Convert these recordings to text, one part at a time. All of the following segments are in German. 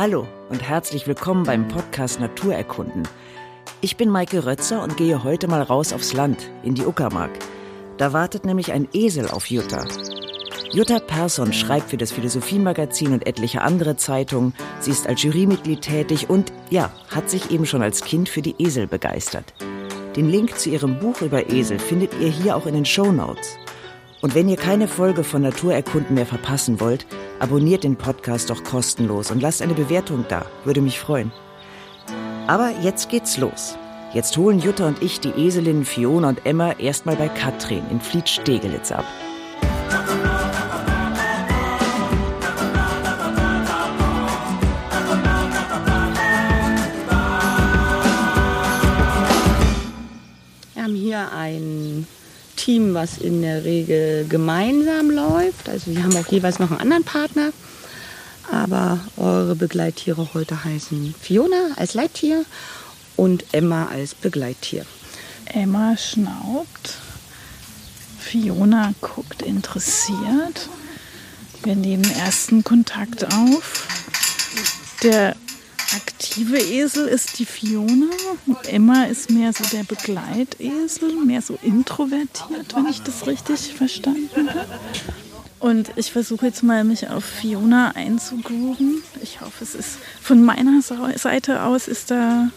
Hallo und herzlich willkommen beim Podcast Naturerkunden. Ich bin Maike Rötzer und gehe heute mal raus aufs Land, in die Uckermark. Da wartet nämlich ein Esel auf Jutta. Jutta Persson schreibt für das Philosophiemagazin und etliche andere Zeitungen. Sie ist als Jurymitglied tätig und, ja, hat sich eben schon als Kind für die Esel begeistert. Den Link zu ihrem Buch über Esel findet ihr hier auch in den Show Notes. Und wenn ihr keine Folge von Naturerkunden mehr verpassen wollt, abonniert den Podcast doch kostenlos und lasst eine Bewertung da. Würde mich freuen. Aber jetzt geht's los. Jetzt holen Jutta und ich die Eselinnen Fiona und Emma erstmal bei Katrin in Fliet-Stegelitz ab. Wir haben hier ein Team, was in der Regel gemeinsam läuft. Also wir haben auch jeweils noch einen anderen Partner. Aber eure Begleittiere heute heißen Fiona als Leittier und Emma als Begleittier. Emma schnaubt. Fiona guckt interessiert. Wir nehmen ersten Kontakt auf. Der aktive Esel ist die Fiona. Emma ist mehr so der Begleitesel, mehr so introvertiert, wenn ich das richtig verstanden habe. Und ich versuche jetzt mal, mich auf Fiona einzugrooven. Ich hoffe, es ist von meiner Seite aus ist da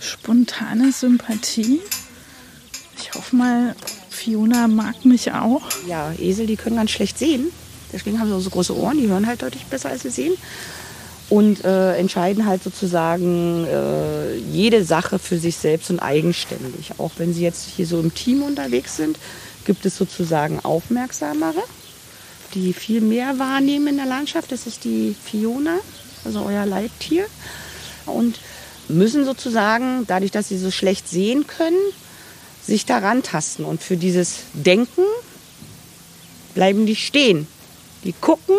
spontane Sympathie. Ich hoffe mal, Fiona mag mich auch. Ja, Esel, die können ganz schlecht sehen. Deswegen haben sie auch so große Ohren, die hören halt deutlich besser, als sie sehen. Und äh, entscheiden halt sozusagen äh, jede Sache für sich selbst und eigenständig. Auch wenn sie jetzt hier so im Team unterwegs sind, gibt es sozusagen Aufmerksamere, die viel mehr wahrnehmen in der Landschaft. Das ist die Fiona, also euer Leittier. Und müssen sozusagen, dadurch, dass sie so schlecht sehen können, sich daran tasten. Und für dieses Denken bleiben die stehen. Die gucken,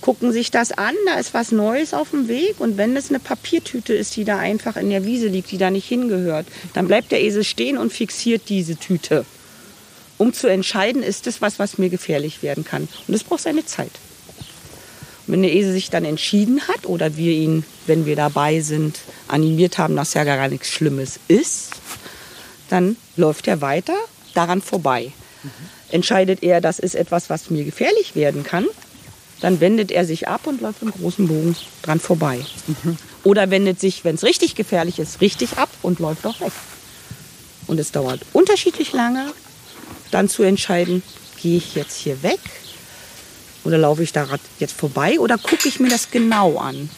gucken sich das an, da ist was Neues auf dem Weg. Und wenn es eine Papiertüte ist, die da einfach in der Wiese liegt, die da nicht hingehört, dann bleibt der Esel stehen und fixiert diese Tüte. Um zu entscheiden, ist es was, was mir gefährlich werden kann. Und das braucht seine Zeit. Und wenn der Esel sich dann entschieden hat oder wir ihn, wenn wir dabei sind, animiert haben, dass ja gar nichts Schlimmes ist, dann läuft er weiter daran vorbei. Mhm. Entscheidet er, das ist etwas, was mir gefährlich werden kann, dann wendet er sich ab und läuft im großen Bogen dran vorbei. Oder wendet sich, wenn es richtig gefährlich ist, richtig ab und läuft auch weg. Und es dauert unterschiedlich lange, dann zu entscheiden, gehe ich jetzt hier weg oder laufe ich da jetzt vorbei oder gucke ich mir das genau an.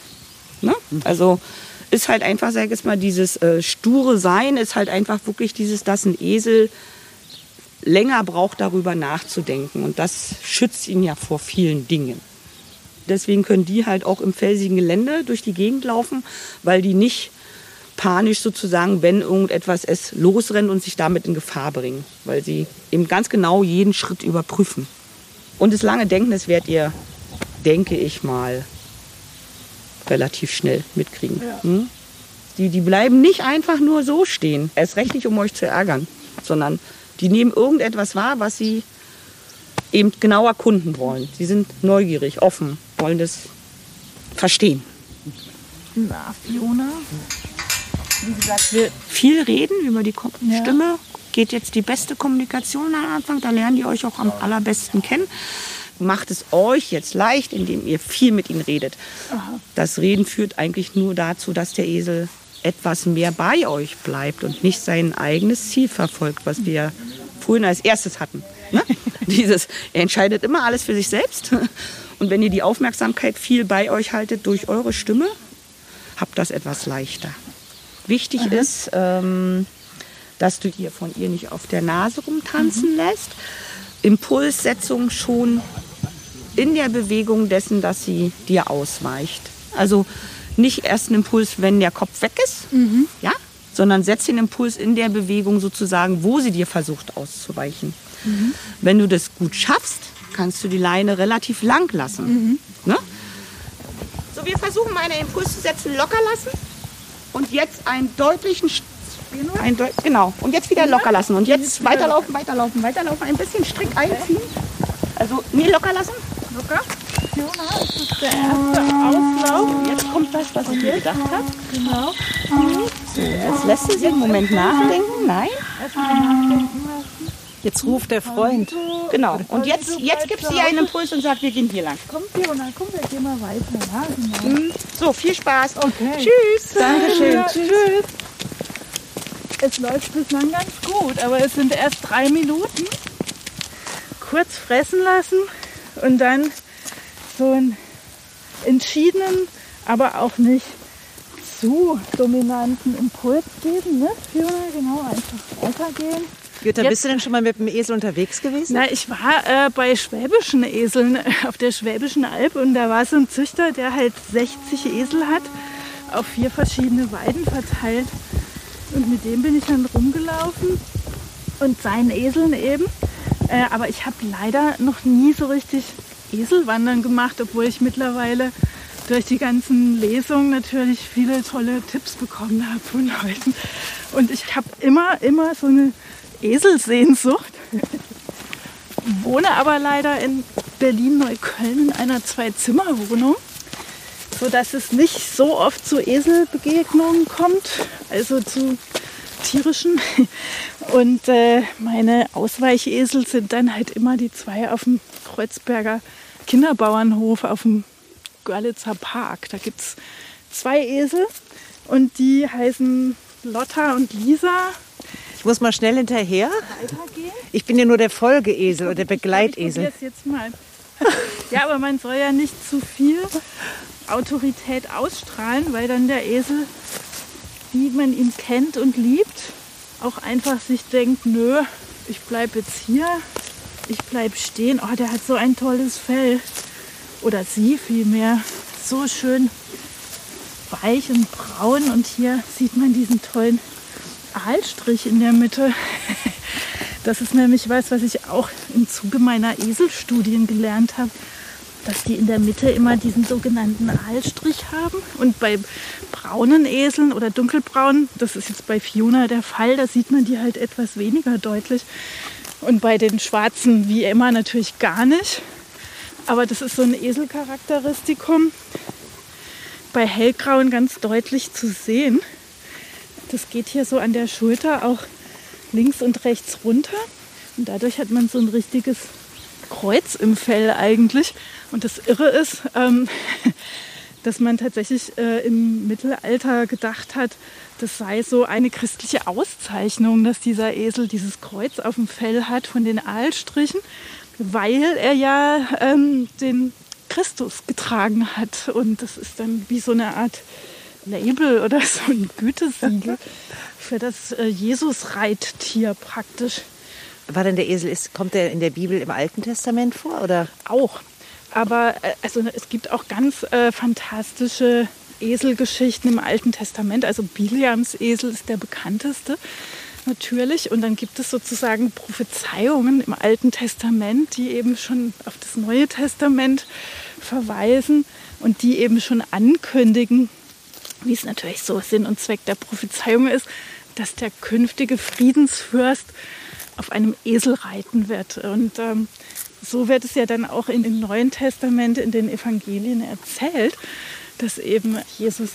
Ne? Also ist halt einfach, sag ich jetzt mal, dieses äh, sture Sein ist halt einfach wirklich dieses, dass ein Esel länger braucht, darüber nachzudenken. Und das schützt ihn ja vor vielen Dingen. Deswegen können die halt auch im felsigen Gelände durch die Gegend laufen, weil die nicht panisch sozusagen, wenn irgendetwas es losrennt und sich damit in Gefahr bringen, weil sie eben ganz genau jeden Schritt überprüfen. Und das lange Denken, das werdet ihr, denke ich mal, relativ schnell mitkriegen. Ja. Hm? Die, die bleiben nicht einfach nur so stehen. Erst recht nicht, um euch zu ärgern, sondern die nehmen irgendetwas wahr, was sie eben genau erkunden wollen. Sie sind neugierig, offen, wollen das verstehen. Na, Fiona? Wie gesagt, wir viel reden über die ja. Stimme. Geht jetzt die beste Kommunikation am Anfang, da lernen die euch auch am allerbesten kennen. Macht es euch jetzt leicht, indem ihr viel mit ihnen redet. Aha. Das Reden führt eigentlich nur dazu, dass der Esel etwas mehr bei euch bleibt und nicht sein eigenes Ziel verfolgt, was wir vorhin als erstes hatten. Ne? Dieses, er entscheidet immer alles für sich selbst. Und wenn ihr die Aufmerksamkeit viel bei euch haltet durch eure Stimme, habt das etwas leichter. Wichtig Aha. ist, ähm, dass du dir von ihr nicht auf der Nase rumtanzen mhm. lässt. Impulssetzung schon in der Bewegung dessen, dass sie dir ausweicht. Also nicht erst ein Impuls, wenn der Kopf weg ist, mhm. ja, sondern setz den Impuls in der Bewegung sozusagen, wo sie dir versucht auszuweichen. Mhm. Wenn du das gut schaffst, kannst du die Leine relativ lang lassen. Mhm. Ne? So, wir versuchen mal einen Impuls zu setzen, locker lassen und jetzt einen deutlichen ein Deut genau. Und jetzt wieder locker lassen. Und jetzt weiterlaufen, weiterlaufen, weiterlaufen. Ein bisschen Strick einziehen. Also, nee, locker lassen. Locker. Fiona, ist das der erste Auslauf? Jetzt kommt was, was ich mir gedacht habe. Genau. So, jetzt lässt sie sich einen Moment nachdenken. Nein? Jetzt ruft der Freund. Genau. Und jetzt, jetzt gibt sie einen Impuls und sagt, wir gehen hier lang. Komm, Fiona, komm, wir gehen mal weiter. Genau. So, viel Spaß. Okay. Tschüss. Dankeschön. Ja, tschüss. Es läuft bislang ganz gut, aber es sind erst drei Minuten. Kurz fressen lassen und dann so einen entschiedenen, aber auch nicht zu dominanten Impuls geben. Ne? Fiona, genau, einfach weitergehen. Jutta, Jetzt- bist du denn schon mal mit dem Esel unterwegs gewesen? Na, ich war äh, bei schwäbischen Eseln auf der Schwäbischen Alb und da war so ein Züchter, der halt 60 Esel hat, auf vier verschiedene Weiden verteilt. Und mit dem bin ich dann rumgelaufen und seinen Eseln eben. Äh, aber ich habe leider noch nie so richtig Eselwandern gemacht, obwohl ich mittlerweile durch die ganzen Lesungen natürlich viele tolle Tipps bekommen habe von Leuten. Und ich habe immer, immer so eine Eselsehnsucht wohne aber leider in Berlin-Neukölln in einer Zwei-Zimmer-Wohnung, sodass es nicht so oft zu Eselbegegnungen kommt, also zu tierischen. Und äh, meine Ausweichesel sind dann halt immer die zwei auf dem Kreuzberger Kinderbauernhof auf dem Görlitzer Park. Da gibt es zwei Esel und die heißen Lotta und Lisa. Ich muss mal schnell hinterher. Ich bin ja nur der Folgeesel oder der Ich Begleitesel. probier's jetzt mal. ja, aber man soll ja nicht zu viel Autorität ausstrahlen, weil dann der Esel, wie man ihn kennt und liebt, auch einfach sich denkt, nö, ich bleib jetzt hier, ich bleib stehen. Oh, der hat so ein tolles Fell. Oder sie vielmehr. So schön weich und braun. Und hier sieht man diesen tollen Aalstrich in der Mitte. Das ist nämlich was, was ich auch im Zuge meiner Eselstudien gelernt habe, dass die in der Mitte immer diesen sogenannten Aalstrich haben. Und bei braunen Eseln oder dunkelbraunen, das ist jetzt bei Fiona der Fall, da sieht man die halt etwas weniger deutlich. Und bei den schwarzen, wie immer, natürlich gar nicht. Aber das ist so ein Eselcharakteristikum. Bei hellgrauen ganz deutlich zu sehen. Das geht hier so an der Schulter auch links und rechts runter. Und dadurch hat man so ein richtiges Kreuz im Fell eigentlich. Und das Irre ist, ähm, dass man tatsächlich äh, im Mittelalter gedacht hat, das sei so eine christliche Auszeichnung, dass dieser Esel dieses Kreuz auf dem Fell hat von den Aalstrichen, weil er ja ähm, den Christus getragen hat. Und das ist dann wie so eine Art Label oder so ein Gütesiegel für das äh, Jesus-Reittier praktisch. War denn der Esel, ist, kommt der in der Bibel im Alten Testament vor? Oder? Auch. Aber äh, also, es gibt auch ganz äh, fantastische Eselgeschichten im Alten Testament. Also Biliams Esel ist der bekannteste natürlich. Und dann gibt es sozusagen Prophezeiungen im Alten Testament, die eben schon auf das Neue Testament verweisen und die eben schon ankündigen, wie es natürlich so Sinn und Zweck der Prophezeiung ist, dass der künftige Friedensfürst auf einem Esel reiten wird. Und ähm, so wird es ja dann auch in dem Neuen Testament, in den Evangelien erzählt, dass eben Jesus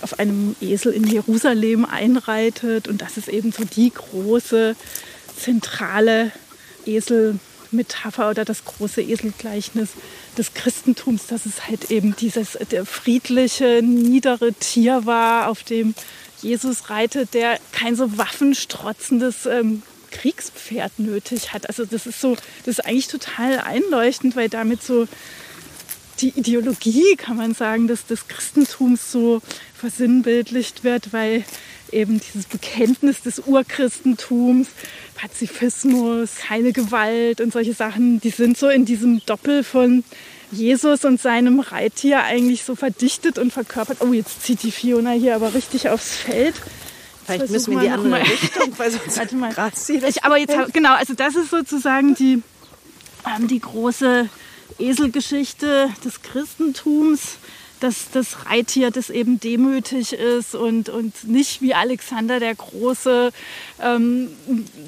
auf einem Esel in Jerusalem einreitet und das ist eben so die große zentrale Eselmetapher oder das große Eselgleichnis des Christentums, dass es halt eben dieses der friedliche, niedere Tier war, auf dem Jesus reitet, der kein so waffenstrotzendes ähm, Kriegspferd nötig hat. Also das ist so, das ist eigentlich total einleuchtend, weil damit so die Ideologie, kann man sagen, des, des Christentums so versinnbildlicht wird, weil eben dieses Bekenntnis des Urchristentums, Pazifismus, keine Gewalt und solche Sachen, die sind so in diesem Doppel von Jesus und seinem Reittier eigentlich so verdichtet und verkörpert. Oh, jetzt zieht die Fiona hier aber richtig aufs Feld. Vielleicht müssen wir in die andere. Richtung, weil sonst Warte mal. Ich, aber jetzt, genau, also das ist sozusagen die, ähm, die große Eselgeschichte des Christentums, dass das Reittier, das eben demütig ist und, und nicht wie Alexander der Große ähm,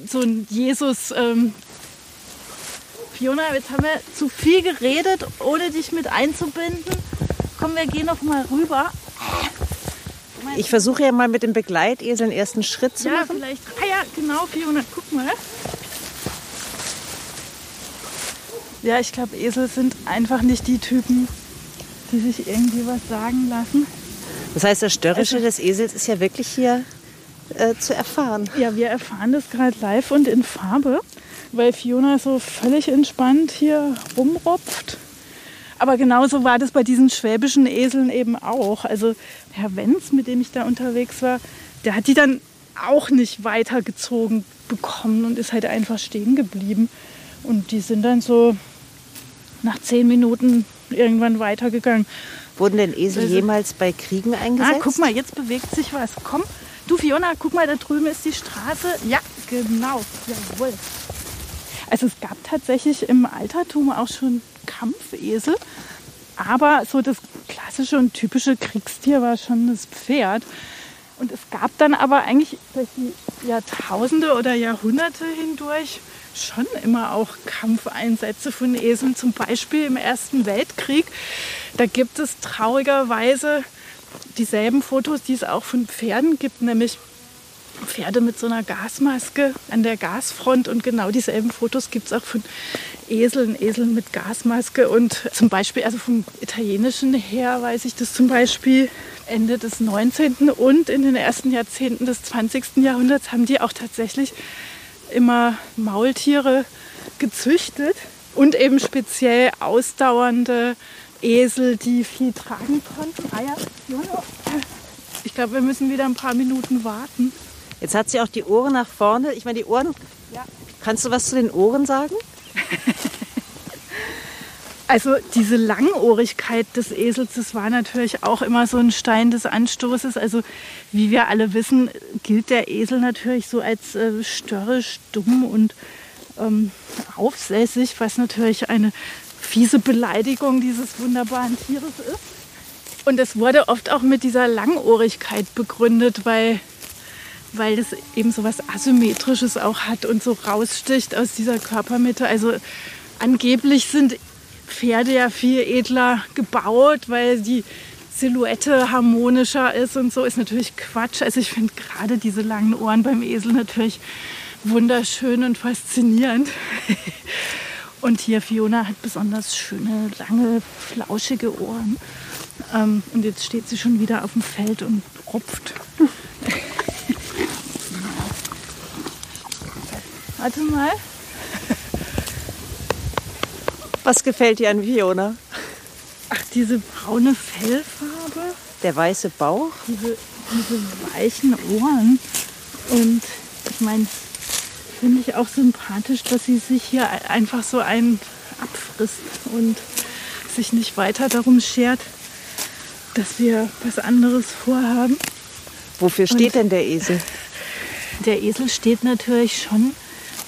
so ein Jesus ähm, Fiona, jetzt haben wir zu viel geredet, ohne dich mit einzubinden. Komm, wir gehen noch mal rüber. Ich versuche ja mal mit dem Begleitesel den ersten Schritt zu ja, machen. vielleicht. Ah ja, genau, Fiona, guck mal. Ja, ich glaube, Esel sind einfach nicht die Typen, die sich irgendwie was sagen lassen. Das heißt, das Störrische Also- des Esels ist ja wirklich hier äh, zu erfahren. Ja, wir erfahren das gerade live und in Farbe, weil Fiona so völlig entspannt hier rumropft. Aber genauso war das bei diesen schwäbischen Eseln eben auch. Also Herr Wenz, mit dem ich da unterwegs war, der hat die dann auch nicht weitergezogen bekommen und ist halt einfach stehen geblieben. Und die sind dann so nach zehn Minuten irgendwann weitergegangen. Wurden denn Esel Also- jemals bei Kriegen eingesetzt? Ah, guck mal, jetzt bewegt sich was. Komm, du Fiona, guck mal, da drüben ist die Straße. Ja, genau. Jawohl. Also es gab tatsächlich im Altertum auch schon Kampfesel. Aber so das klassische und typische Kriegstier war schon das Pferd. Und es gab dann aber eigentlich durch die Jahrtausende oder Jahrhunderte hindurch schon immer auch Kampfeinsätze von Eseln. Zum Beispiel im Ersten Weltkrieg. Da gibt es traurigerweise dieselben Fotos, die es auch von Pferden gibt, nämlich Pferde mit so einer Gasmaske an der Gasfront und genau dieselben Fotos gibt es auch von Eseln, Eseln mit Gasmaske und zum Beispiel, also vom italienischen her weiß ich das zum Beispiel Ende des 19. und in den ersten Jahrzehnten des 20. Jahrhunderts haben die auch tatsächlich immer Maultiere gezüchtet und eben speziell ausdauernde Esel, die viel tragen konnten. Ah ja. Ich glaube, wir müssen wieder ein paar Minuten warten. Jetzt hat sie auch die Ohren nach vorne. Ich meine, die Ohren. Ja. Kannst du was zu den Ohren sagen? Also diese Langohrigkeit des Esels, das war natürlich auch immer so ein Stein des Anstoßes. Also wie wir alle wissen, gilt der Esel natürlich so als äh, störrisch, dumm und ähm, aufsässig, was natürlich eine fiese Beleidigung dieses wunderbaren Tieres ist. Und es wurde oft auch mit dieser Langohrigkeit begründet, weil, weil das eben so was Asymmetrisches auch hat und so raussticht aus dieser Körpermitte. Also angeblich sind Pferde ja viel edler gebaut, weil die Silhouette harmonischer ist und so ist natürlich Quatsch. Also ich finde gerade diese langen Ohren beim Esel natürlich wunderschön und faszinierend. Und hier Fiona hat besonders schöne, lange, flauschige Ohren. Ähm, und jetzt steht sie schon wieder auf dem Feld und rupft. Warte mal. Was gefällt dir an Fiona? Ach, diese braune Fellfarbe, Der weiße Bauch? diese, diese weichen Ohren. Und ich meine, finde ich auch sympathisch, dass sie sich hier einfach so einen abfrisst und sich nicht weiter darum schert, dass wir was anderes vorhaben. Wofür steht denn der Esel? Der Esel steht natürlich schon,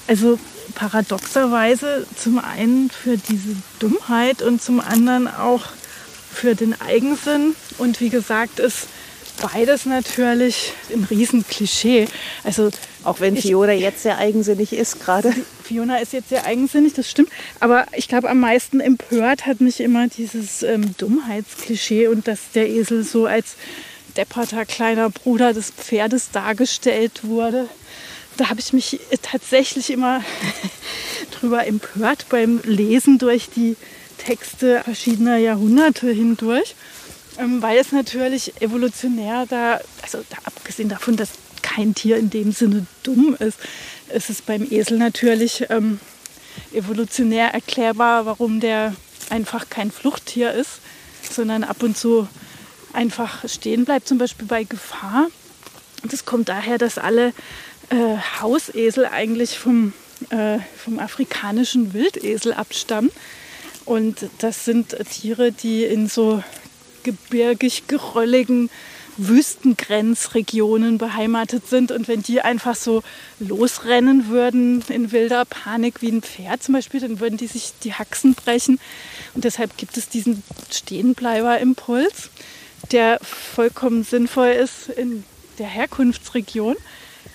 also paradoxerweise zum einen für diese Dummheit und zum anderen auch für den Eigensinn. Und wie gesagt, ist beides natürlich ein Riesenklischee. Also Auch wenn Ich- Fiona jetzt sehr eigensinnig ist gerade. Fiona ist jetzt sehr eigensinnig, das stimmt. Aber ich glaube, am meisten empört hat mich immer dieses ähm, Dummheitsklischee und dass der Esel so als depperter kleiner Bruder des Pferdes dargestellt wurde. Da habe ich mich tatsächlich immer drüber empört beim Lesen durch die Texte verschiedener Jahrhunderte hindurch. Ähm, weil es natürlich evolutionär da, also da, abgesehen davon, dass kein Tier in dem Sinne dumm ist, ist es beim Esel natürlich ähm, evolutionär erklärbar, warum der einfach kein Fluchttier ist, sondern ab und zu einfach stehen bleibt, zum Beispiel bei Gefahr. Das kommt daher, dass alle äh, Hausesel eigentlich vom, äh, vom afrikanischen Wildesel abstammen. Und das sind Tiere, die in so gebirgig gerölligen Wüstengrenzregionen beheimatet sind. Und wenn die einfach so losrennen würden in wilder Panik wie ein Pferd zum Beispiel, dann würden die sich die Haxen brechen. Und deshalb gibt es diesen Stehenbleiber-Impuls, der vollkommen sinnvoll ist in der Herkunftsregion.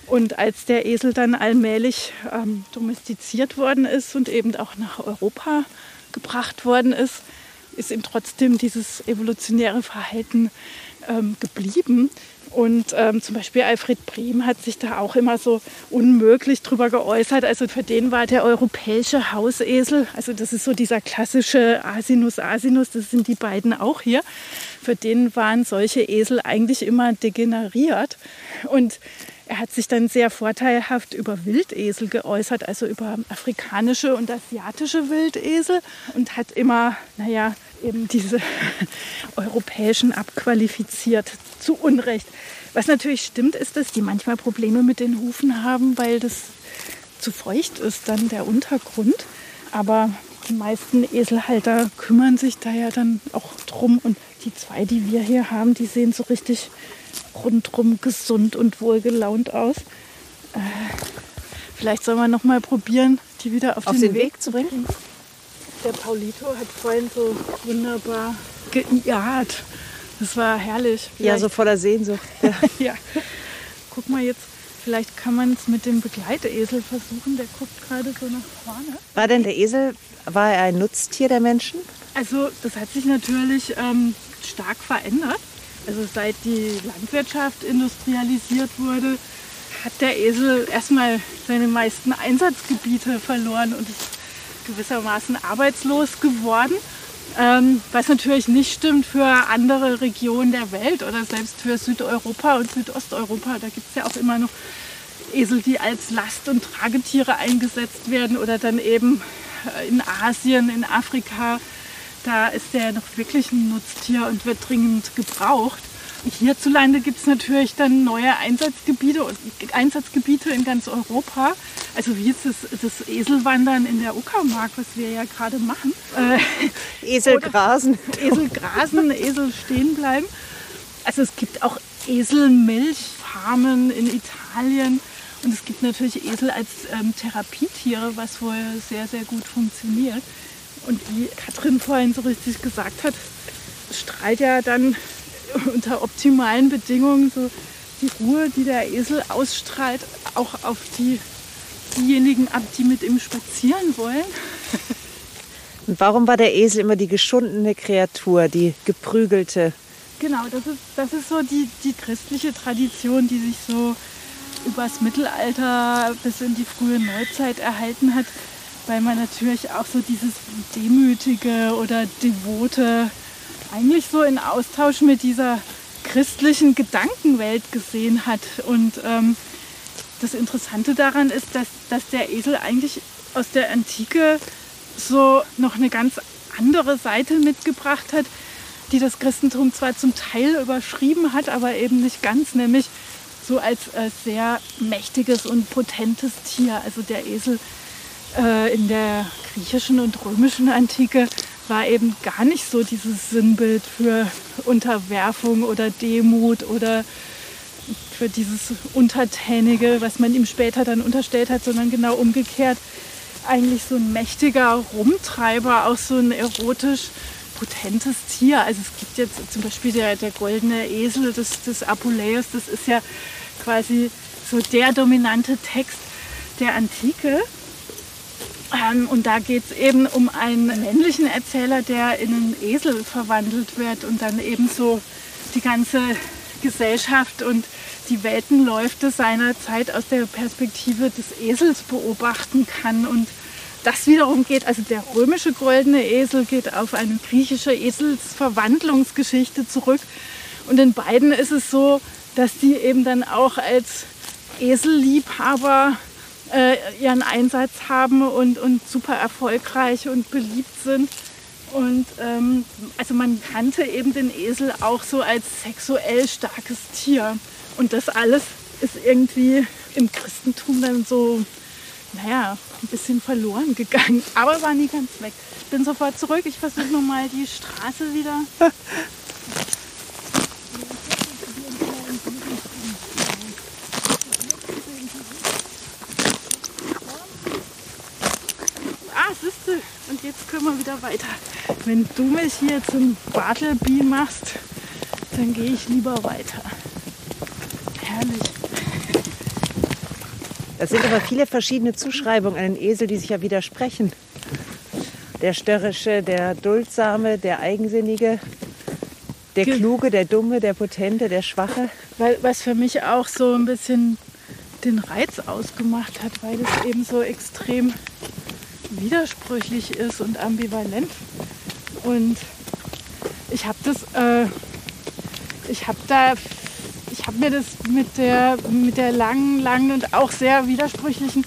Und als der Esel dann allmählich ähm, domestiziert worden ist und eben auch nach Europa gebracht worden ist, ist ihm trotzdem dieses evolutionäre Verhalten ähm, geblieben. Und ähm, zum Beispiel Alfred Brehm hat sich da auch immer so unmöglich drüber geäußert. Also für den war der europäische Hausesel, also das ist so dieser klassische Asinus Asinus, das sind die beiden auch hier. Für den waren solche Esel eigentlich immer degeneriert. Und er hat sich dann sehr vorteilhaft über Wildesel geäußert, also über afrikanische und asiatische Wildesel und hat immer, naja, eben diese europäischen abqualifiziert, zu Unrecht. Was natürlich stimmt, ist, dass die manchmal Probleme mit den Hufen haben, weil das zu feucht ist, dann der Untergrund. Aber die meisten Eselhalter kümmern sich da ja dann auch drum. Und die zwei, die wir hier haben, die sehen so richtig rundrum gesund und wohlgelaunt aus. Äh, vielleicht soll man noch mal probieren, die wieder auf, Auf den, den Weg. Weg zu bringen? Der Paulito hat vorhin so wunderbar gejaht. Das war herrlich. Ja, so voller Sehnsucht. Ja. ja. Guck mal jetzt, vielleicht kann man es mit dem Begleitesel versuchen. Der guckt gerade so nach vorne. War denn der Esel, war er ein Nutztier der Menschen? Also das hat sich natürlich ähm, stark verändert. Also seit die Landwirtschaft industrialisiert wurde, hat der Esel erstmal seine meisten Einsatzgebiete verloren und ist gewissermaßen arbeitslos geworden. Ähm, was natürlich nicht stimmt für andere Regionen der Welt oder selbst für Südeuropa und Südosteuropa. Da gibt es ja auch immer noch Esel, die als Last- und Tragetiere eingesetzt werden oder dann eben in Asien, in Afrika. Da ist der noch wirklich ein Nutztier und wird dringend gebraucht. Hierzulande gibt es natürlich dann neue Einsatzgebiete und Einsatzgebiete in ganz Europa. Also wie jetzt das, das Eselwandern in der Uckermark, was wir ja gerade machen. Äh, Esel grasen. Esel grasen, Esel stehen bleiben. Also es gibt auch Eselmilchfarmen in Italien. Und es gibt natürlich Esel als ähm, Therapietiere, was wohl sehr, sehr gut funktioniert. Und wie Katrin vorhin so richtig gesagt hat, strahlt ja dann unter optimalen Bedingungen so die Ruhe, die der Esel ausstrahlt, auch auf die, diejenigen ab, die mit ihm spazieren wollen. Und warum war der Esel immer die geschundene Kreatur, die geprügelte? Genau, das ist, das ist so die, die christliche Tradition, die sich so übers Mittelalter bis in die frühe Neuzeit erhalten hat, weil man natürlich auch so dieses Demütige oder Devote eigentlich so in Austausch mit dieser christlichen Gedankenwelt gesehen hat. Und ähm, das Interessante daran ist, dass, dass der Esel eigentlich aus der Antike so noch eine ganz andere Seite mitgebracht hat, die das Christentum zwar zum Teil überschrieben hat, aber eben nicht ganz, nämlich so als äh, sehr mächtiges und potentes Tier. Also der Esel äh, in der griechischen und römischen Antike war eben gar nicht so dieses Sinnbild für Unterwerfung oder Demut oder für dieses Untertänige, was man ihm später dann unterstellt hat, sondern genau umgekehrt eigentlich so ein mächtiger Rumtreiber, auch so ein erotisch potentes Tier. Also es gibt jetzt zum Beispiel der, der goldene Esel des, des Apuleius, das ist ja quasi so der dominante Text der Antike. Ähm, und da geht es eben um einen männlichen Erzähler, der in einen Esel verwandelt wird und dann eben so die ganze Gesellschaft und die Weltenläufe seiner Zeit aus der Perspektive des Esels beobachten kann. Und das wiederum geht, also der römische goldene Esel geht auf eine griechische Eselsverwandlungsgeschichte zurück. Und in beiden ist es so, dass die eben dann auch als Eselliebhaber äh, ihren Einsatz haben und, und super erfolgreich und beliebt sind. Und ähm, also man kannte eben den Esel auch so als sexuell starkes Tier. Und das alles ist irgendwie im Christentum dann so, naja, ein bisschen verloren gegangen. Aber war nie ganz weg. Ich bin sofort zurück. Ich versuche nochmal die Straße wieder. siehst du, und jetzt können wir wieder weiter. Wenn du mich hier zum Bartleby machst, dann gehe ich lieber weiter. Herrlich. Das sind aber viele verschiedene Zuschreibungen an den Esel, die sich ja widersprechen. Der störrische, der duldsame, der eigensinnige, der kluge, der dumme, der potente, der schwache. Weil, was für mich auch so ein bisschen den Reiz ausgemacht hat, weil es eben so extrem widersprüchlich ist und ambivalent. Und ich habe das, äh, ich habe da, ich habe mir das mit der, mit der langen, langen und auch sehr widersprüchlichen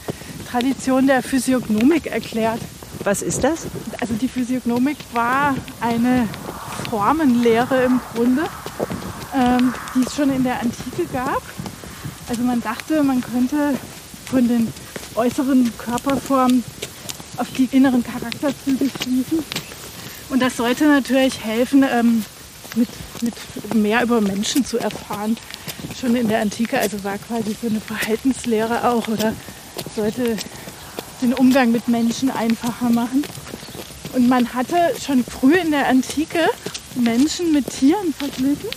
Tradition der Physiognomik erklärt. Was ist das? Also die Physiognomik war eine Formenlehre im Grunde, ähm, die es schon in der Antike gab. Also man dachte, man könnte von den äußeren Körperformen auf die inneren Charakterzüge schließen. Und das sollte natürlich helfen, ähm, mit, mit mehr über Menschen zu erfahren. Schon in der Antike, also war quasi so eine Verhaltenslehre auch oder sollte den Umgang mit Menschen einfacher machen. Und man hatte schon früh in der Antike Menschen mit Tieren verglichen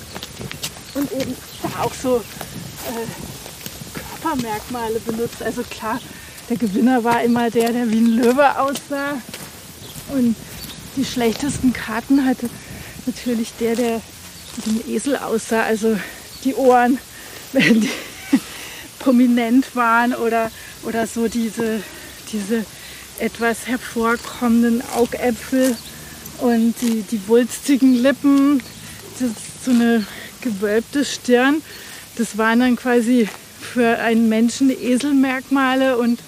und eben da auch so äh, Körpermerkmale benutzt. Also klar, der Gewinner war immer der, der wie ein Löwe aussah. Und die schlechtesten Karten hatte natürlich der, der wie ein Esel aussah. Also die Ohren, wenn die prominent waren oder, oder so diese, diese etwas hervorkommenden Augäpfel und die, die wulstigen Lippen, so eine gewölbte Stirn. Das waren dann quasi für einen Menschen Eselmerkmale und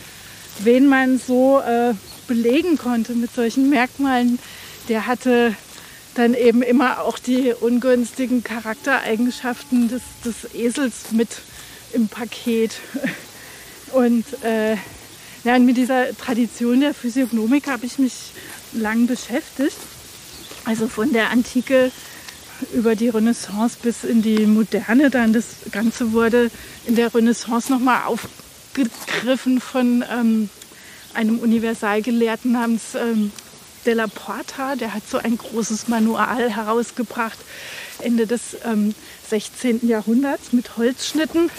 wen man so äh, belegen konnte mit solchen Merkmalen, der hatte dann eben immer auch die ungünstigen Charaktereigenschaften des, des Esels mit im Paket. Und äh, ja, mit dieser Tradition der Physiognomik habe ich mich lang beschäftigt. Also von der Antike über die Renaissance bis in die Moderne dann. Das Ganze wurde in der Renaissance nochmal aufgegriffen von ähm, einem Universalgelehrten namens ähm, Della Porta. Der hat so ein großes Manual herausgebracht Ende des ähm, 16. Jahrhunderts mit Holzschnitten.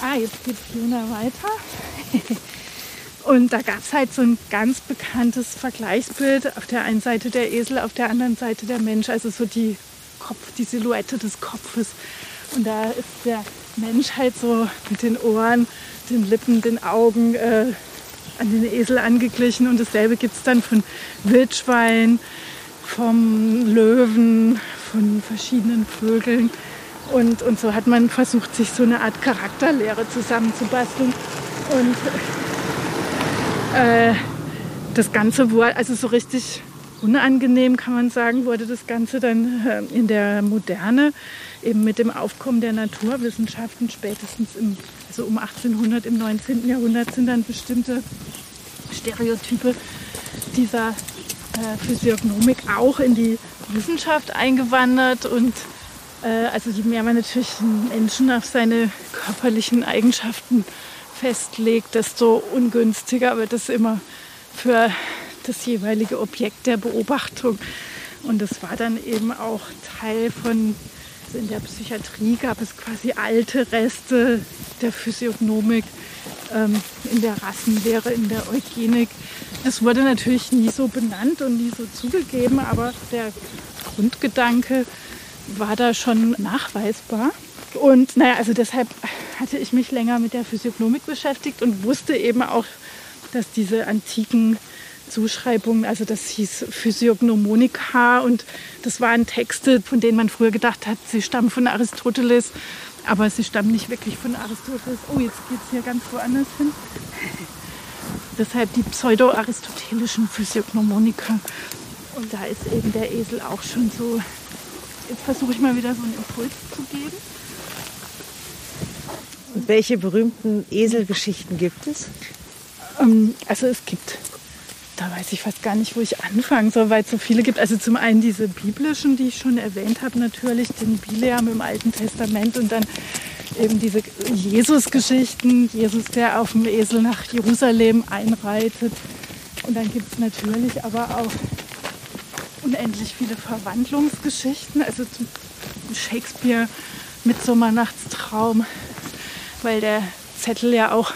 Ah, jetzt geht Fiona weiter. Und da gab es halt so ein ganz bekanntes Vergleichsbild. Auf der einen Seite der Esel, auf der anderen Seite der Mensch. Also so die Kopf, die Silhouette des Kopfes. Und da ist der Mensch halt so mit den Ohren, den Lippen, den Augen äh, an den Esel angeglichen. Und dasselbe gibt es dann von Wildschwein, vom Löwen, von verschiedenen Vögeln. Und, und so hat man versucht, sich so eine Art Charakterlehre zusammenzubasteln. Und äh, das Ganze wurde, also so richtig unangenehm kann man sagen, wurde das Ganze dann äh, in der Moderne eben mit dem Aufkommen der Naturwissenschaften spätestens im, also um 1800 im 19. Jahrhundert sind dann bestimmte Stereotype dieser äh, Physiognomik auch in die Wissenschaft eingewandert und äh, also je mehr man natürlich einen Menschen auf seine körperlichen Eigenschaften festlegt, desto ungünstiger wird es immer für das jeweilige Objekt der Beobachtung. Und das war dann eben auch Teil von, also in der Psychiatrie gab es quasi alte Reste der Physiognomik, ähm, in der Rassenlehre, in der Eugenik. Das wurde natürlich nie so benannt und nie so zugegeben, aber der Grundgedanke war da schon nachweisbar. Und naja, also deshalb hatte ich mich länger mit der Physiognomik beschäftigt und wusste eben auch, dass diese antiken Zuschreibungen, also das hieß Physiognomonika und das waren Texte, von denen man früher gedacht hat, sie stammen von Aristoteles, aber sie stammen nicht wirklich von Aristoteles. Oh, jetzt geht es hier ganz woanders hin. Deshalb die pseudo-aristotelischen Physiognomonika. Und da ist eben der Esel auch schon so. Jetzt versuche ich mal wieder so einen Impuls zu geben. Und welche berühmten Eselgeschichten gibt es? Ähm, also es gibt, da weiß ich fast gar nicht, wo ich anfangen soll, weil es so viele gibt. Also zum einen diese biblischen, die ich schon erwähnt habe, natürlich, den Bileam im Alten Testament und dann eben diese Jesus-Geschichten, Jesus, der auf dem Esel nach Jerusalem einreitet. Und dann gibt es natürlich aber auch unendlich viele Verwandlungsgeschichten, also Shakespeare mit Sommernachtstraum weil der Zettel ja auch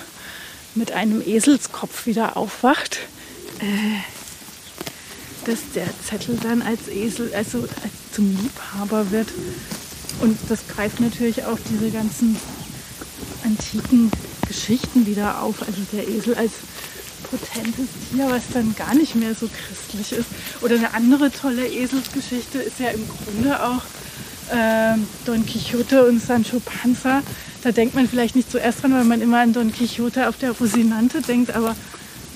mit einem Eselskopf wieder aufwacht, äh, dass der Zettel dann als Esel, also als zum Liebhaber wird. Und das greift natürlich auch diese ganzen antiken Geschichten wieder auf. Also der Esel als potentes Tier, was dann gar nicht mehr so christlich ist. Oder eine andere tolle Eselsgeschichte ist ja im Grunde auch äh, Don Quixote und Sancho Panza. Da denkt man vielleicht nicht zuerst dran, weil man immer an Don Quixote auf der Rosinante denkt, aber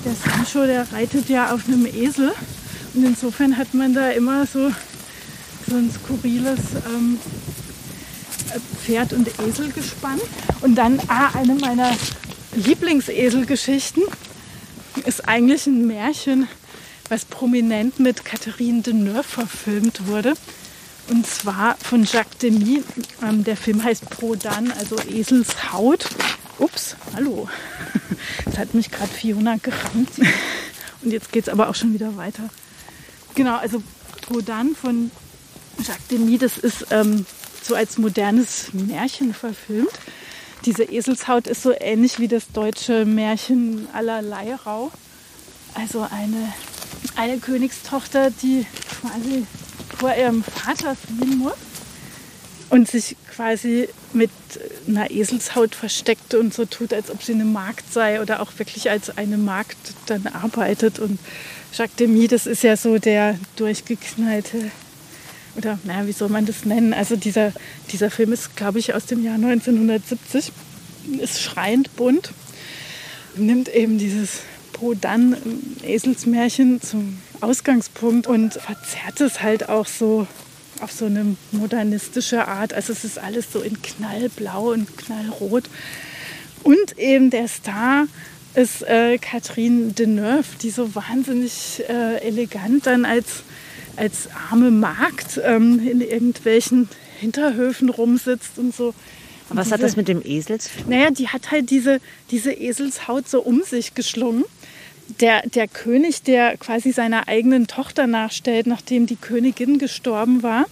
der Sancho, der reitet ja auf einem Esel. Und insofern hat man da immer so, so ein skurriles ähm, Pferd- und Eselgespann. Und dann, ah, eine meiner Lieblingseselgeschichten ist eigentlich ein Märchen, was prominent mit Catherine Deneuve verfilmt wurde. Und zwar von Jacques Demy. Ähm, der Film heißt Pro Dan, also Eselshaut. Ups, hallo. Das hat mich gerade Fiona gerammt. Und jetzt geht es aber auch schon wieder weiter. Genau, also Pro Dan von Jacques Demy, das ist ähm, so als modernes Märchen verfilmt. Diese Eselshaut ist so ähnlich wie das deutsche Märchen aller Leirau. Also eine, eine Königstochter, die quasi vor ihrem Vater fliehen muss und sich quasi mit einer Eselshaut versteckt und so tut, als ob sie eine Magd sei oder auch wirklich als eine Magd dann arbeitet. Und Jacques Demy, das ist ja so der durchgeknallte, oder naja, wie soll man das nennen? Also dieser, dieser Film ist, glaube ich, aus dem Jahr 1970, ist schreiend bunt, nimmt eben dieses Pro-Dann Eselsmärchen zum Ausgangspunkt und verzerrt es halt auch so auf so eine modernistische Art. Also es ist alles so in knallblau und knallrot. Und eben der Star ist äh, Catherine Deneuve, die so wahnsinnig äh, elegant dann als, als arme Magd ähm, in irgendwelchen Hinterhöfen rumsitzt und so. Und was diese, hat das mit dem Esel zu tun? Naja, die hat halt diese, diese Eselshaut so um sich geschlungen der, der König, der quasi seiner eigenen Tochter nachstellt, nachdem die Königin gestorben war,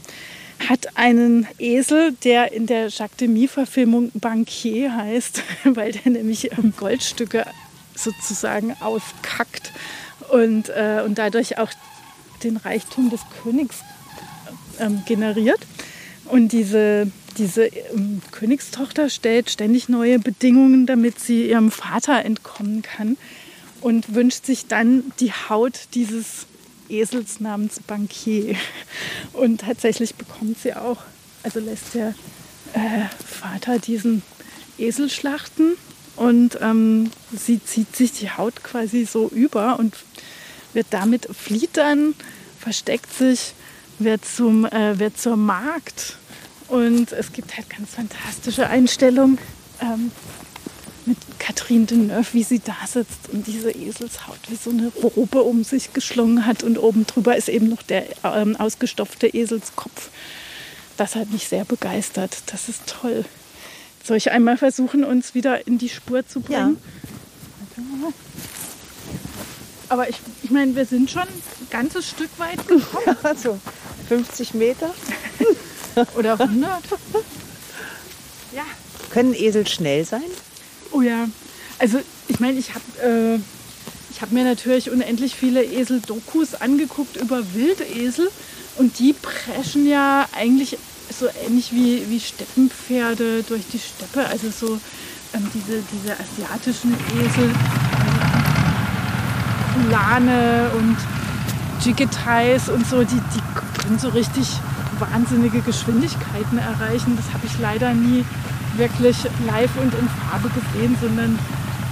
hat einen Esel, der in der Jacques Demy-Verfilmung Bankier heißt, weil der nämlich Goldstücke sozusagen auskackt und, äh, und dadurch auch den Reichtum des Königs ähm, generiert. Und diese, diese ähm, Königstochter stellt ständig neue Bedingungen, damit sie ihrem Vater entkommen kann und wünscht sich dann die Haut dieses Esels namens Bankier. Und tatsächlich bekommt sie auch, also lässt der äh, Vater diesen Esel schlachten und ähm, sie zieht sich die Haut quasi so über und wird damit flieht dann, versteckt sich, wird, zum, äh, wird zur Magd und es gibt halt ganz fantastische Einstellungen. Ähm, mit Catherine Deneuve, wie sie da sitzt und diese Eselshaut wie so eine Robe um sich geschlungen hat und oben drüber ist eben noch der ähm, ausgestopfte Eselskopf. Das hat mich sehr begeistert. Das ist toll. Soll ich einmal versuchen, uns wieder in die Spur zu bringen? Ja. Aber ich, ich meine, wir sind schon ein ganzes Stück weit gekommen. Also 50 Meter. Oder 100. Ja. Können Esel schnell sein? Ja, also ich meine, ich habe äh, hab mir natürlich unendlich viele Esel-Dokus angeguckt über Wildesel und die preschen ja eigentlich so ähnlich wie, wie Steppenpferde durch die Steppe, also so ähm, diese, diese asiatischen Esel, Lane und Jigetais und so, die, die können so richtig wahnsinnige Geschwindigkeiten erreichen. Das habe ich leider nie wirklich live und in Farbe gesehen, sondern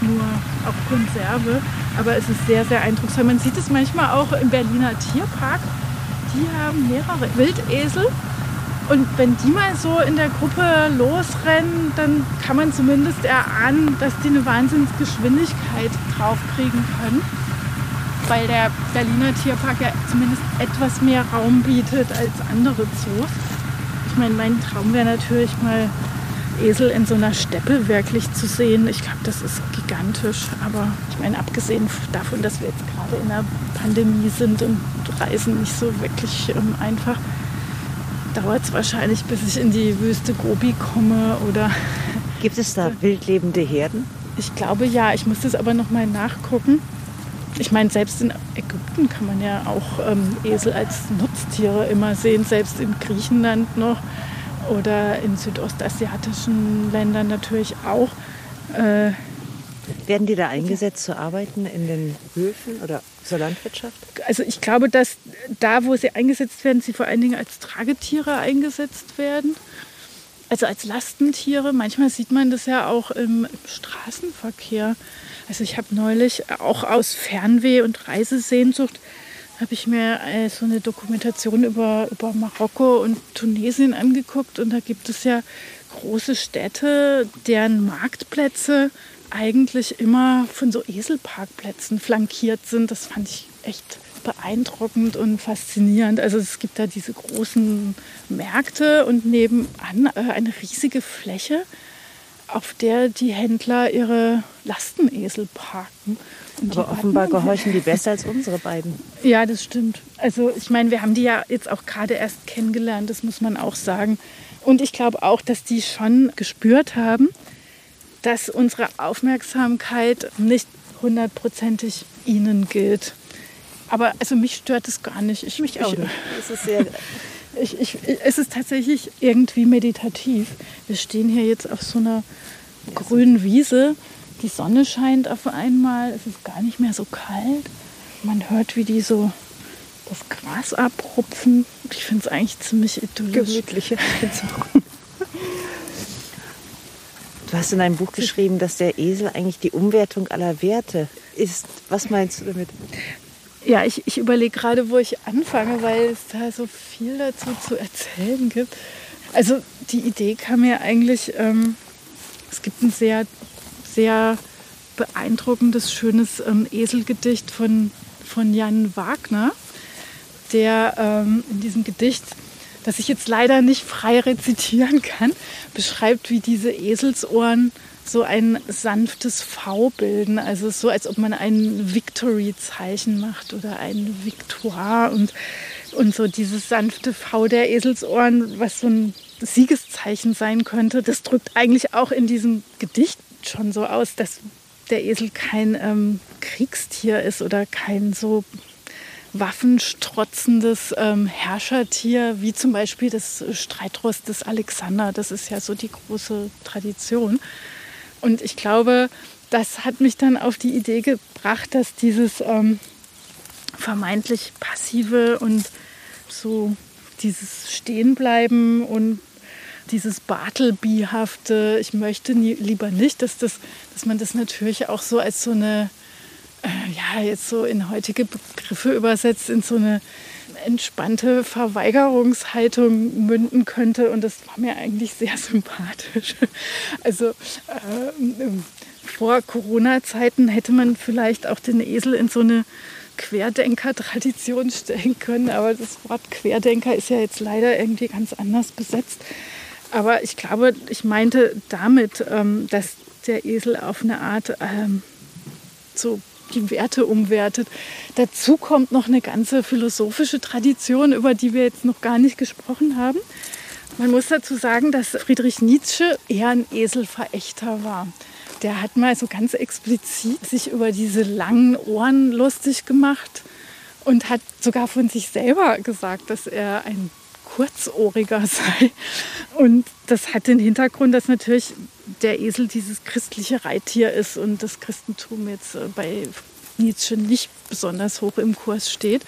nur auf Konserve. Aber es ist sehr, sehr eindrucksvoll. Man sieht es manchmal auch im Berliner Tierpark. Die haben mehrere Wildesel. Und wenn die mal so in der Gruppe losrennen, dann kann man zumindest erahnen, dass die eine Wahnsinnsgeschwindigkeit draufkriegen können. Weil der Berliner Tierpark ja zumindest etwas mehr Raum bietet als andere Zoos. Ich meine, mein Traum wäre natürlich mal Esel in so einer Steppe wirklich zu sehen, ich glaube, das ist gigantisch. Aber ich meine, abgesehen davon, dass wir jetzt gerade in der Pandemie sind und Reisen nicht so wirklich ähm, einfach, dauert es wahrscheinlich, bis ich in die Wüste Gobi komme oder. Gibt es da wildlebende Herden? Ich glaube ja, ich muss das aber noch mal nachgucken. Ich meine, selbst in Ägypten kann man ja auch ähm, Esel als Nutztiere immer sehen, selbst in Griechenland noch oder in südostasiatischen Ländern natürlich auch. Äh, werden die da eingesetzt zu arbeiten in den Höfen oder zur Landwirtschaft? Also ich glaube, dass da, wo sie eingesetzt werden, sie vor allen Dingen als Tragetiere eingesetzt werden. Also als Lastentiere. Manchmal sieht man das ja auch im, im Straßenverkehr. Also ich habe neulich auch aus Fernweh und Reisesehnsucht habe ich mir äh, so eine Dokumentation über, über Marokko und Tunesien angeguckt und da gibt es ja große Städte, deren Marktplätze eigentlich immer von so Eselparkplätzen flankiert sind. Das fand ich echt beeindruckend und faszinierend. Also es gibt da diese großen Märkte und nebenan äh, eine riesige Fläche, auf der die Händler ihre Lastenesel parken. Und Aber offenbar gehorchen die besser als unsere beiden. Ja, das stimmt. Also ich meine, wir haben die ja jetzt auch gerade erst kennengelernt, das muss man auch sagen. Und ich glaube auch, dass die schon gespürt haben, dass unsere Aufmerksamkeit nicht hundertprozentig ihnen gilt. Aber also mich stört es gar nicht. Ich, mich auch. es, ist sehr, ich, ich, es ist tatsächlich irgendwie meditativ. Wir stehen hier jetzt auf so einer grünen Wiese. Die Sonne scheint auf einmal. Es ist gar nicht mehr so kalt. Man hört, wie die so das Gras abrupfen. Ich finde es eigentlich ziemlich idyllisch. Gemütlich. Du hast in einem Buch geschrieben, dass der Esel eigentlich die Umwertung aller Werte ist. Was meinst du damit? Ja, ich, ich überlege gerade, wo ich anfange, weil es da so viel dazu zu erzählen gibt. Also die Idee kam mir eigentlich, ähm, es gibt ein sehr, sehr beeindruckendes, schönes ähm, Eselgedicht von, von Jan Wagner, der ähm, in diesem Gedicht das ich jetzt leider nicht frei rezitieren kann, beschreibt, wie diese Eselsohren so ein sanftes V bilden. Also so, als ob man ein Victory-Zeichen macht oder ein Victoire und, und so dieses sanfte V der Eselsohren, was so ein Siegeszeichen sein könnte. Das drückt eigentlich auch in diesem Gedicht schon so aus, dass der Esel kein ähm, Kriegstier ist oder kein so waffenstrotzendes ähm, Herrschertier, wie zum Beispiel das Streitross des Alexander. Das ist ja so die große Tradition. Und ich glaube, das hat mich dann auf die Idee gebracht, dass dieses ähm, vermeintlich passive und so dieses Stehenbleiben und dieses Bartleby-hafte, ich möchte nie, lieber nicht, dass, das, dass man das natürlich auch so als so eine äh, ja, jetzt so in heutige Begriffe übersetzt, in so eine entspannte Verweigerungshaltung münden könnte. Und das war mir eigentlich sehr sympathisch. Also äh, vor Corona-Zeiten hätte man vielleicht auch den Esel in so eine Querdenker-Tradition stellen können. Aber das Wort Querdenker ist ja jetzt leider irgendwie ganz anders besetzt. Aber ich glaube, ich meinte damit, ähm, dass der Esel auf eine Art ähm, so die Werte umwertet. Dazu kommt noch eine ganze philosophische Tradition, über die wir jetzt noch gar nicht gesprochen haben. Man muss dazu sagen, dass Friedrich Nietzsche eher ein Eselverächter war. Der hat mal so ganz explizit sich über diese langen Ohren lustig gemacht und hat sogar von sich selber gesagt, dass er ein Kurzohriger sei. Und das hat den Hintergrund, dass natürlich der Esel dieses christliche Reittier ist und das Christentum jetzt äh, bei Nietzsche nicht besonders hoch im Kurs steht.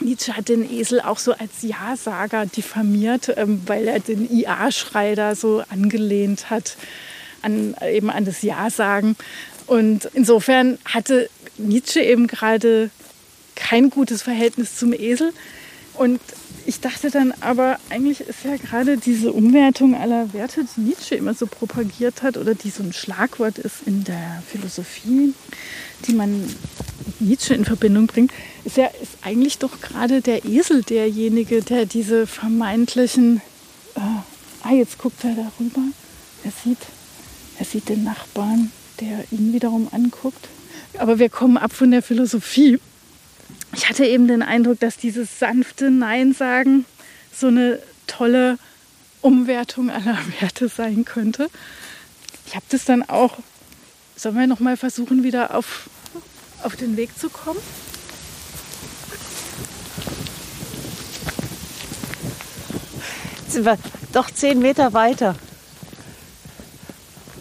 Nietzsche hat den Esel auch so als Ja-Sager diffamiert, ähm, weil er den IA-Schrei da so angelehnt hat, an, eben an das Ja-Sagen. Und insofern hatte Nietzsche eben gerade kein gutes Verhältnis zum Esel. Und ich dachte dann aber, eigentlich ist ja gerade diese Umwertung aller Werte, die Nietzsche immer so propagiert hat oder die so ein Schlagwort ist in der Philosophie, die man mit Nietzsche in Verbindung bringt, ist ja ist eigentlich doch gerade der Esel derjenige, der diese vermeintlichen, äh, ah, jetzt guckt er darüber, er sieht, er sieht den Nachbarn, der ihn wiederum anguckt. Aber wir kommen ab von der Philosophie ich hatte eben den Eindruck, dass dieses sanfte Nein sagen so eine tolle Umwertung aller Werte sein könnte. Ich habe das dann auch Sollen wir noch mal versuchen, wieder auf, auf den Weg zu kommen? Jetzt sind wir doch zehn Meter weiter.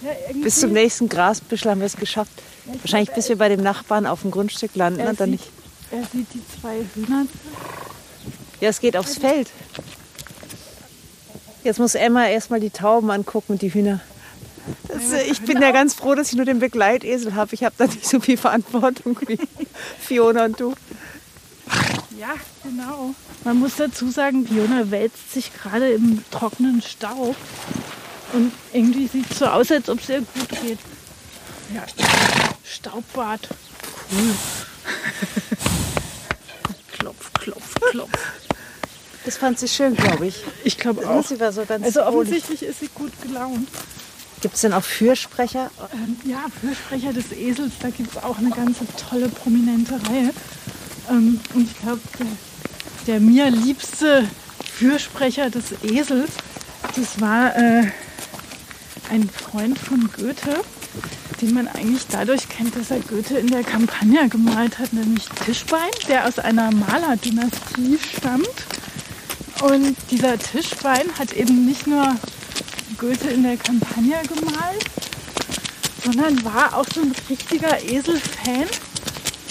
Ja, Bis zum nächsten Grasbüschel haben wir es geschafft. Wahrscheinlich bis wir bei dem Nachbarn auf dem Grundstück landen und dann nicht. Er sieht die zwei Hühner. Ja, es geht aufs Feld. Jetzt muss Emma erstmal die Tauben angucken und die Hühner. Das, ich bin ja ganz froh, dass ich nur den Begleitesel habe. Ich habe da nicht so viel Verantwortung wie Fiona und du. Ja, genau. Man muss dazu sagen, Fiona wälzt sich gerade im trockenen Staub. Und irgendwie sieht es so aus, als ob es ihr gut geht. Ja, Staubbad. Cool. Das fand sie schön, glaube ich. Ich glaube auch. Sie war so ganz Also offensichtlich ist sie gut gelaunt. Gibt es denn auch Fürsprecher? Ähm, ja, Fürsprecher des Esels, da gibt es auch eine ganze tolle, prominente Reihe. Ähm, und ich glaube, der, der mir liebste Fürsprecher des Esels, das war äh, ein Freund von Goethe, den man eigentlich dadurch kennt, dass er Goethe in der Campagna gemalt hat, nämlich Tischbein, der aus einer Malerdynastie stammt. Und dieser Tischbein hat eben nicht nur Goethe in der Campagna gemalt, sondern war auch so ein richtiger Esel-Fan.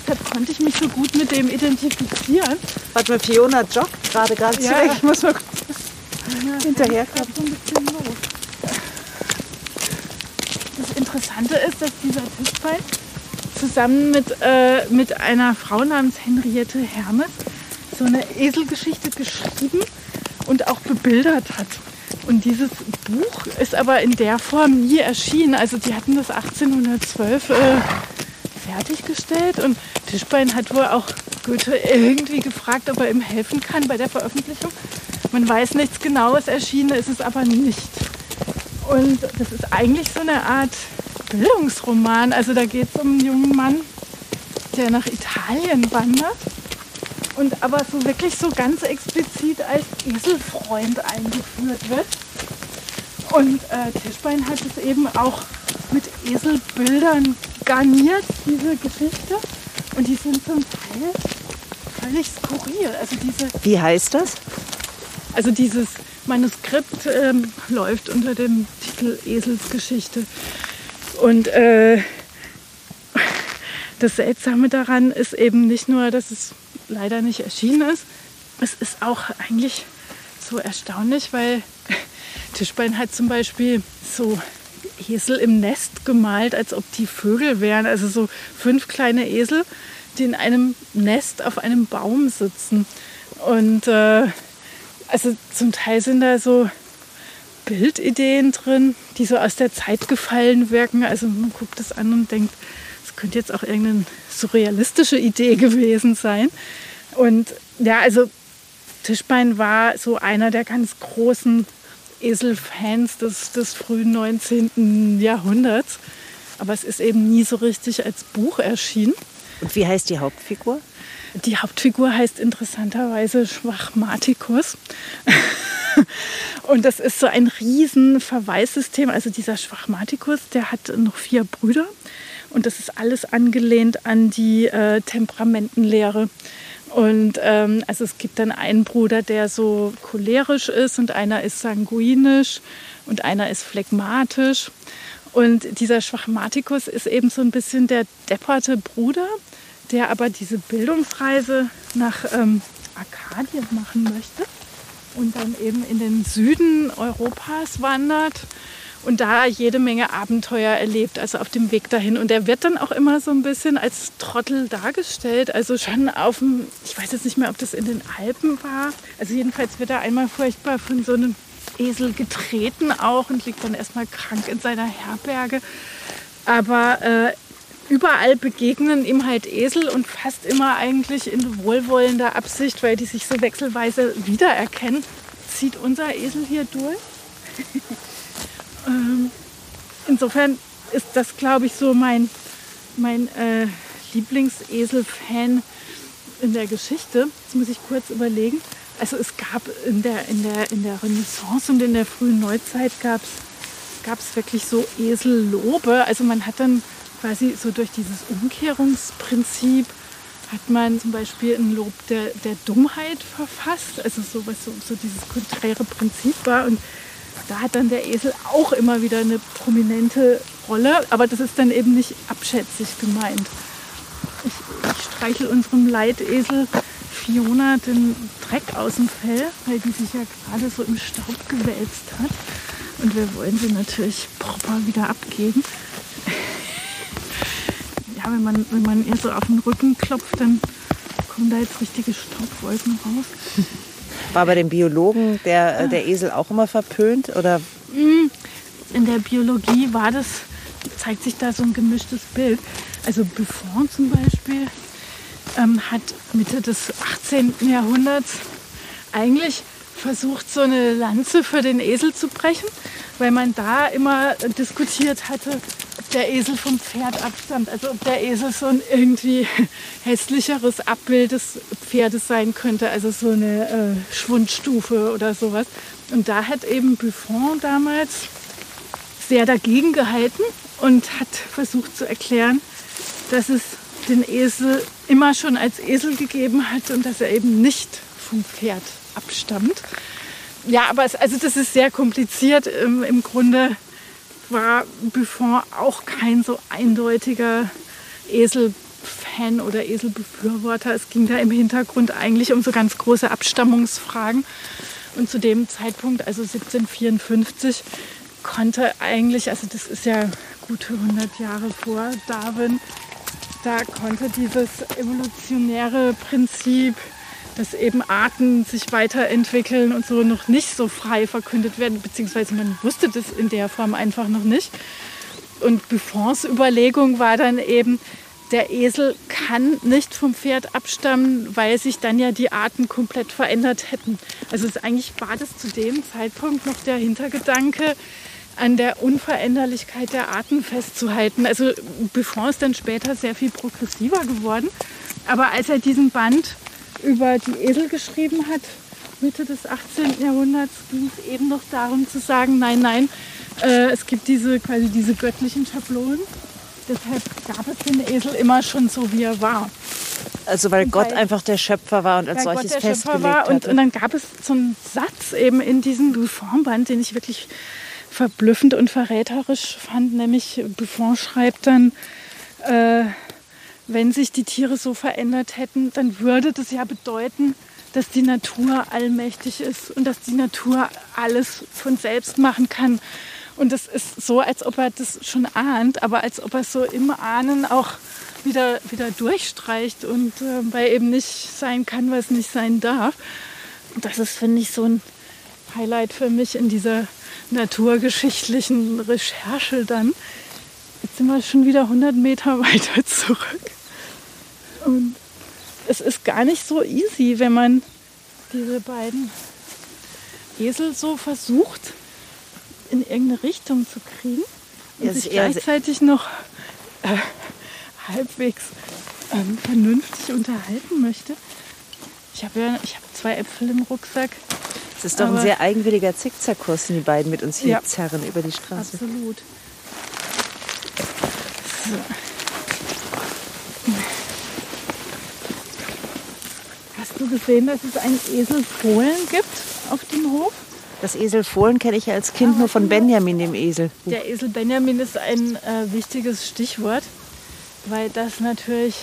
Deshalb konnte ich mich so gut mit dem identifizieren. Warte mal, Fiona joggt gerade ganz Ja. weg. Ich muss mal kurz hinterherkommen. so ein bisschen los. Das Interessante ist, dass dieser Tischbein zusammen mit, äh, mit einer Frau namens Henriette Hermes so eine Eselgeschichte geschrieben und auch bebildert hat. Und dieses Buch ist aber in der Form nie erschienen. Also die hatten das 1812 äh, fertiggestellt und Tischbein hat wohl auch Goethe irgendwie gefragt, ob er ihm helfen kann bei der Veröffentlichung. Man weiß nichts Genaues, erschienen ist es aber nicht. Und das ist eigentlich so eine Art Bildungsroman. Also da geht es um einen jungen Mann, der nach Italien wandert und aber so wirklich so ganz explizit als Eselfreund eingeführt wird. Und äh, Tischbein hat es eben auch mit Eselbildern garniert, diese Geschichte. Und die sind zum Teil völlig skurril. Also diese Wie heißt das? also dieses Manuskript ähm, läuft unter dem Titel Eselsgeschichte. Und äh, das Seltsame daran ist eben nicht nur, dass es leider nicht erschienen ist, es ist auch eigentlich so erstaunlich, weil Tischbein hat zum Beispiel so Esel im Nest gemalt, als ob die Vögel wären. Also so fünf kleine Esel, die in einem Nest auf einem Baum sitzen. Und äh, also zum Teil sind da so Bildideen drin, die so aus der Zeit gefallen wirken. Also man guckt es an und denkt, es könnte jetzt auch irgendeine surrealistische Idee gewesen sein. Und ja, also Tischbein war so einer der ganz großen Eselfans des, des frühen 19. Jahrhunderts. Aber es ist eben nie so richtig als Buch erschienen. Und wie heißt die Hauptfigur? Die Hauptfigur heißt interessanterweise Schwachmatikus. Und das ist so ein riesen Verweissystem. Also dieser Schwachmatikus, der hat noch vier Brüder. Und das ist alles angelehnt an die äh, Temperamentenlehre. Und ähm, also es gibt dann einen Bruder, der so cholerisch ist und einer ist sanguinisch und einer ist phlegmatisch. Und dieser Schwachmatikus ist eben so ein bisschen der depperte Bruder, der aber diese Bildungsreise nach ähm, Arkadien machen möchte und dann eben in den Süden Europas wandert und da jede Menge Abenteuer erlebt, also auf dem Weg dahin. Und er wird dann auch immer so ein bisschen als Trottel dargestellt, also schon auf dem, ich weiß jetzt nicht mehr, ob das in den Alpen war. Also jedenfalls wird er einmal furchtbar von so einem Esel getreten auch und liegt dann erstmal krank in seiner Herberge. Aber äh, überall begegnen ihm halt Esel und fast immer eigentlich in wohlwollender Absicht, weil die sich so wechselweise wiedererkennen, zieht unser Esel hier durch. Ähm, insofern ist das, glaube ich, so mein, mein äh, Lieblingsesel-Fan in der Geschichte. Jetzt muss ich kurz überlegen. Also es gab in der, in der, in der Renaissance und in der frühen Neuzeit gab es wirklich so Esellobe. Also man hat dann quasi so durch dieses Umkehrungsprinzip hat man zum Beispiel ein Lob der, der Dummheit verfasst, also so, was so, so dieses konträre Prinzip war. Und da hat dann der Esel auch immer wieder eine prominente Rolle, aber das ist dann eben nicht abschätzig gemeint. Ich, ich streichel unserem Leitesel Fiona den Dreck aus dem Fell, weil die sich ja gerade so im Staub gewälzt hat. Und wir wollen sie natürlich proper wieder abgeben. Ja, wenn man, wenn man ihr so auf den Rücken klopft, dann kommen da jetzt richtige Staubwolken raus. War bei den Biologen der, äh, der Esel auch immer verpönt? Oder? Mm, in der Biologie war das, zeigt sich da so ein gemischtes Bild. Also Buffon zum Beispiel ähm, hat Mitte des 18. Jahrhunderts eigentlich versucht, so eine Lanze für den Esel zu brechen, weil man da immer diskutiert hatte, ob der Esel vom Pferd abstammt, also ob der Esel so ein irgendwie hässlicheres Abbild des Pferdes sein könnte, also so eine äh, Schwundstufe oder sowas. Und da hat eben Buffon damals sehr dagegen gehalten und hat versucht zu erklären, dass es den Esel immer schon als Esel gegeben hat und dass er eben nicht vom Pferd abstammt. Ja, aber es, also das ist sehr kompliziert. Im, Im, Grunde war Buffon auch kein so eindeutiger Eselfan oder Eselbefürworter. Es ging da im Hintergrund eigentlich um so ganz große Abstammungsfragen. Und zu dem Zeitpunkt, also 1754, konnte eigentlich, also das ist ja gute 100 Jahre vor Darwin, da konnte dieses evolutionäre Prinzip, dass eben Arten sich weiterentwickeln und so noch nicht so frei verkündet werden, beziehungsweise man wusste das in der Form einfach noch nicht. Und Buffons Überlegung war dann eben, der Esel kann nicht vom Pferd abstammen, weil sich dann ja die Arten komplett verändert hätten. Also eigentlich war das zu dem Zeitpunkt noch der Hintergedanke, an der Unveränderlichkeit der Arten festzuhalten. Also Buffon ist dann später sehr viel progressiver geworden. Aber als er diesen Band über die Esel geschrieben hat, Mitte des 18. Jahrhunderts, ging es eben noch darum zu sagen, nein, nein, äh, es gibt diese quasi diese göttlichen Schablonen. Deshalb gab es den Esel immer schon so, wie er war. Also weil und Gott weil, einfach der Schöpfer war und als solches Gott der festgelegt Schöpfer war. Und, und, dann gab es so einen Satz eben in diesem Buffon-Band, den ich wirklich verblüffend und verräterisch fand, nämlich Buffon schreibt dann, äh, wenn sich die Tiere so verändert hätten, dann würde das ja bedeuten, dass die Natur allmächtig ist und dass die Natur alles von selbst machen kann. Und das ist so, als ob er das schon ahnt, aber als ob er so im Ahnen auch wieder, wieder durchstreicht und äh, weil eben nicht sein kann, was nicht sein darf. das ist, finde ich, so ein Highlight für mich in dieser naturgeschichtlichen Recherche dann. Jetzt sind wir schon wieder 100 Meter weiter zurück. Und es ist gar nicht so easy, wenn man diese beiden Esel so versucht, in irgendeine Richtung zu kriegen und sich gleichzeitig noch äh, halbwegs ähm, vernünftig unterhalten möchte. Ich habe ja ich hab zwei Äpfel im Rucksack. Es ist doch ein sehr eigenwilliger Zickzackkurs, den die beiden mit uns hier ja, zerren über die Straße. Absolut. So. Hast du gesehen, dass es einen Esel Fohlen gibt auf dem Hof? Das Esel Fohlen kenne ich ja als Kind nur von Benjamin, dem Esel. Der Esel Benjamin ist ein äh, wichtiges Stichwort, weil das natürlich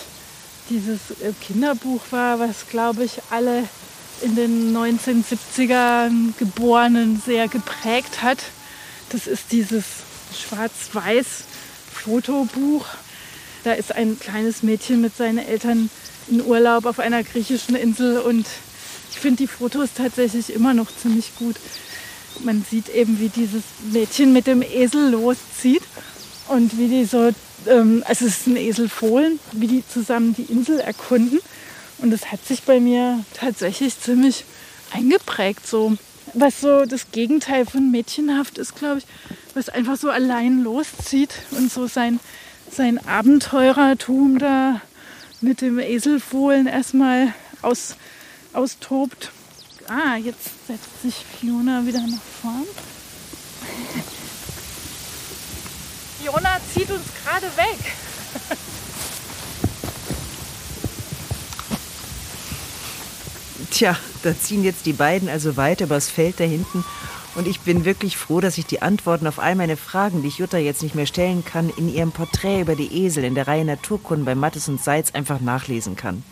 dieses äh, Kinderbuch war, was, glaube ich, alle in den 1970ern Geborenen sehr geprägt hat. Das ist dieses schwarz-weiß Fotobuch. Da ist ein kleines Mädchen mit seinen Eltern in Urlaub auf einer griechischen Insel und ich finde die Fotos tatsächlich immer noch ziemlich gut. Man sieht eben, wie dieses Mädchen mit dem Esel loszieht und wie die so, ähm, also es ist ein Eselfohlen, wie die zusammen die Insel erkunden. Und das hat sich bei mir tatsächlich ziemlich eingeprägt. So. Was so das Gegenteil von mädchenhaft ist, glaube ich, was einfach so allein loszieht und so sein, sein Abenteurertum da mit dem Eselfohlen erstmal aus, austobt. Ah, jetzt setzt sich Fiona wieder nach vorn. Fiona zieht uns gerade weg. Tja, da ziehen jetzt die beiden also weiter übers Feld da hinten. Und ich bin wirklich froh, dass ich die Antworten auf all meine Fragen, die ich Jutta jetzt nicht mehr stellen kann, in ihrem Porträt über die Esel in der Reihe Naturkunden bei Mattes und Seitz einfach nachlesen kann.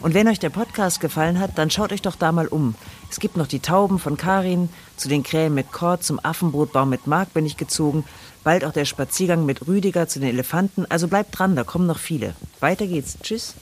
Und wenn euch der Podcast gefallen hat, dann schaut euch doch da mal um. Es gibt noch die Tauben von Karin, zu den Krähen mit Kord, zum Affenbrotbaum mit Mark bin ich gezogen, bald auch der Spaziergang mit Rüdiger zu den Elefanten. Also bleibt dran, da kommen noch viele. Weiter geht's. Tschüss.